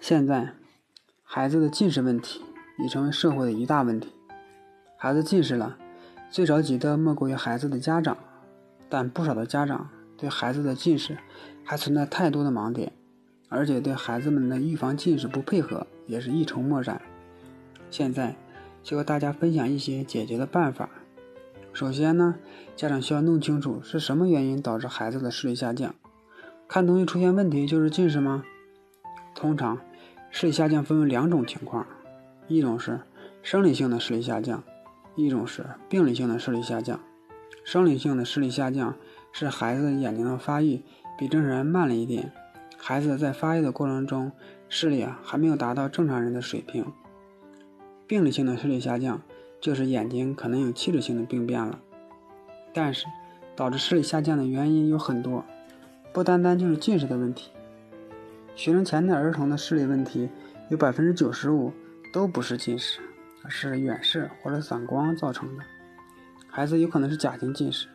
现在，孩子的近视问题已成为社会的一大问题。孩子近视了，最着急的莫过于孩子的家长，但不少的家长对孩子的近视还存在太多的盲点，而且对孩子们的预防近视不配合也是一筹莫展。现在，就和大家分享一些解决的办法。首先呢，家长需要弄清楚是什么原因导致孩子的视力下降。看东西出现问题就是近视吗？通常。视力下降分为两种情况，一种是生理性的视力下降，一种是病理性的视力下降。生理性的视力下降是孩子眼睛的发育比正常人慢了一点，孩子在发育的过程中视力啊还没有达到正常人的水平。病理性的视力下降就是眼睛可能有器质性的病变了，但是导致视力下降的原因有很多，不单单就是近视的问题。学龄前的儿童的视力问题，有百分之九十五都不是近视，而是远视或者散光造成的。孩子有可能是假性近视，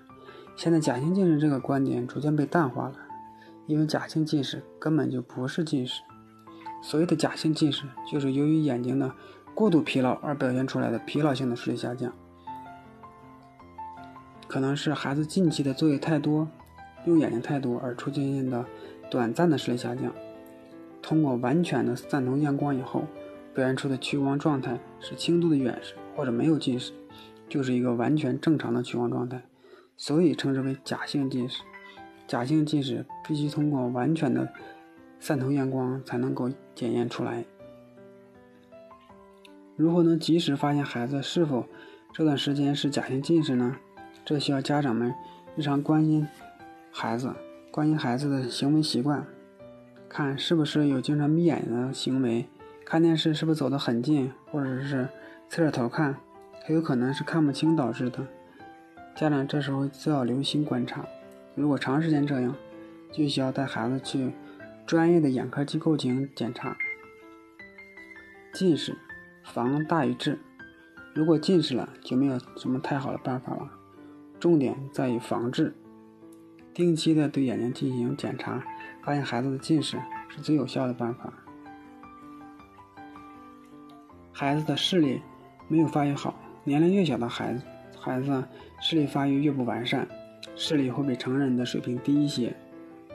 现在假性近视这个观点逐渐被淡化了，因为假性近视根本就不是近视。所谓的假性近视，就是由于眼睛的过度疲劳而表现出来的疲劳性的视力下降，可能是孩子近期的作业太多，用眼睛太多而出现的短暂的视力下降。通过完全的散瞳验光以后，表现出的屈光状态是轻度的远视或者没有近视，就是一个完全正常的屈光状态，所以称之为假性近视。假性近视必须通过完全的散瞳验光才能够检验出来。如何能及时发现孩子是否这段时间是假性近视呢？这需要家长们日常关心孩子，关心孩子的行为习惯。看是不是有经常眯眼的行为，看电视是不是走得很近，或者是侧着头看，很有可能是看不清导致的。家长这时候就要留心观察，如果长时间这样，就需要带孩子去专业的眼科机构进行检查。近视防大于治，如果近视了就没有什么太好的办法了，重点在于防治，定期的对眼睛进行检查。发现孩子的近视是最有效的办法。孩子的视力没有发育好，年龄越小的孩子，孩子视力发育越不完善，视力会比成人的水平低一些。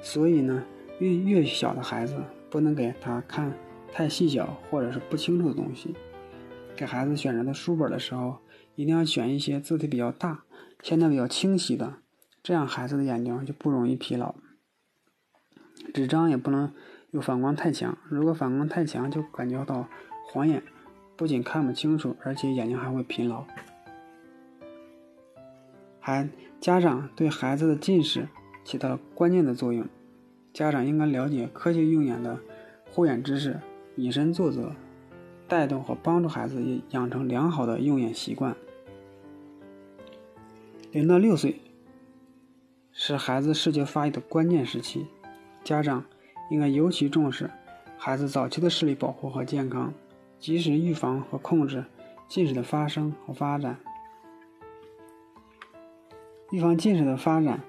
所以呢，越越小的孩子不能给他看太细小或者是不清楚的东西。给孩子选择的书本的时候，一定要选一些字体比较大、线条比较清晰的，这样孩子的眼睛就不容易疲劳。纸张也不能有反光太强，如果反光太强，就感觉到晃眼，不仅看不清楚，而且眼睛还会疲劳。还家长对孩子的近视起到了关键的作用，家长应该了解科学用眼的护眼知识，以身作则，带动和帮助孩子也养成良好的用眼习惯。零到六岁是孩子视觉发育的关键时期。家长应该尤其重视孩子早期的视力保护和健康，及时预防和控制近视的发生和发展。预防近视的发展，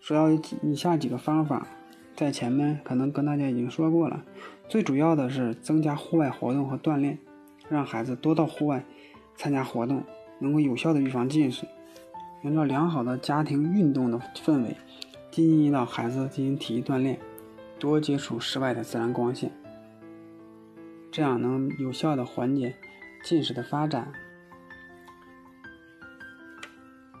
主要有以下几个方法，在前面可能跟大家已经说过了。最主要的是增加户外活动和锻炼，让孩子多到户外参加活动，能够有效的预防近视。营造良好的家庭运动的氛围，积极引导孩子进行体育锻炼。多接触室外的自然光线，这样能有效的缓解近视的发展。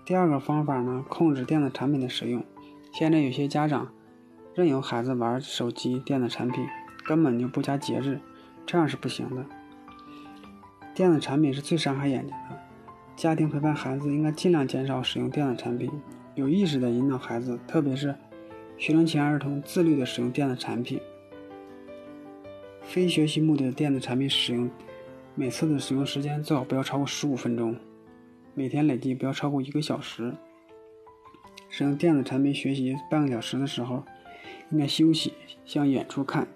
第二个方法呢，控制电子产品的使用。现在有些家长任由孩子玩手机、电子产品，根本就不加节制，这样是不行的。电子产品是最伤害眼睛的，家庭陪伴孩子应该尽量减少使用电子产品，有意识的引导孩子，特别是。学龄前儿童自律的使用电子产品，非学习目的的电子产品使用，每次的使用时间最好不要超过十五分钟，每天累计不要超过一个小时。使用电子产品学习半个小时的时候，应该休息，向远处看，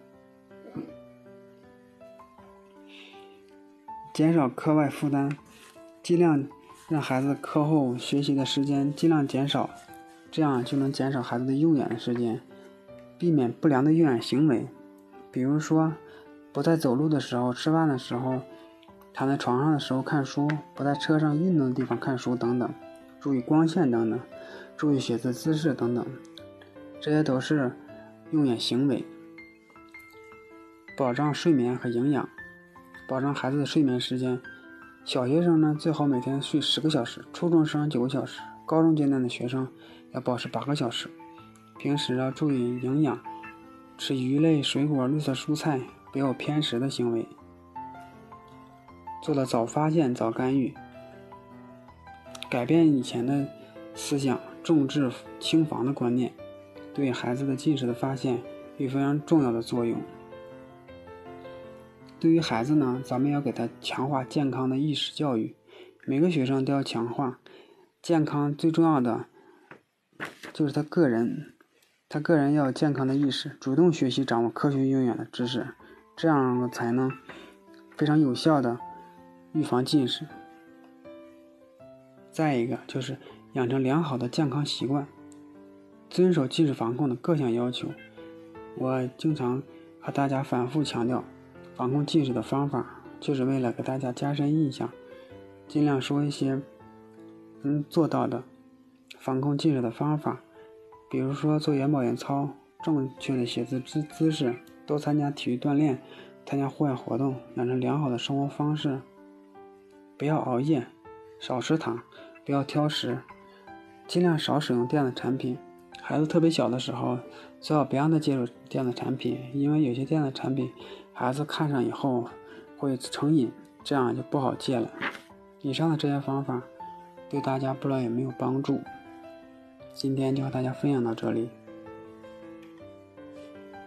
减少课外负担，尽量让孩子课后学习的时间尽量减少。这样就能减少孩子的用眼时间，避免不良的用眼行为，比如说不在走路的时候、吃饭的时候、躺在床上的时候看书，不在车上运动的地方看书等等。注意光线等等，注意写字姿势等等，这些都是用眼行为。保障睡眠和营养，保证孩子的睡眠时间。小学生呢，最好每天睡十个小时；初中生九个小时；高中阶段的学生要保持八个小时。平时要注意营养，吃鱼类、水果、绿色蔬菜，不要偏食的行为。做到早发现、早干预，改变以前的思想，重治轻防的观念，对孩子的近视的发现有非常重要的作用。对于孩子呢，咱们要给他强化健康的意识教育。每个学生都要强化健康，最重要的就是他个人，他个人要有健康的意识，主动学习掌握科学用眼的知识，这样才能非常有效的预防近视。再一个就是养成良好的健康习惯，遵守近视防控的各项要求。我经常和大家反复强调。防控近视的方法，就是为了给大家加深印象，尽量说一些能做到的防控近视的方法，比如说做眼保健操，正确的写字姿姿势，多参加体育锻炼，参加户外活动，养成良好的生活方式，不要熬夜，少吃糖，不要挑食，尽量少使用电子产品。孩子特别小的时候，最好别让他接触电子产品，因为有些电子产品。孩子看上以后会成瘾，这样就不好戒了。以上的这些方法对大家不知道有没有帮助？今天就和大家分享到这里。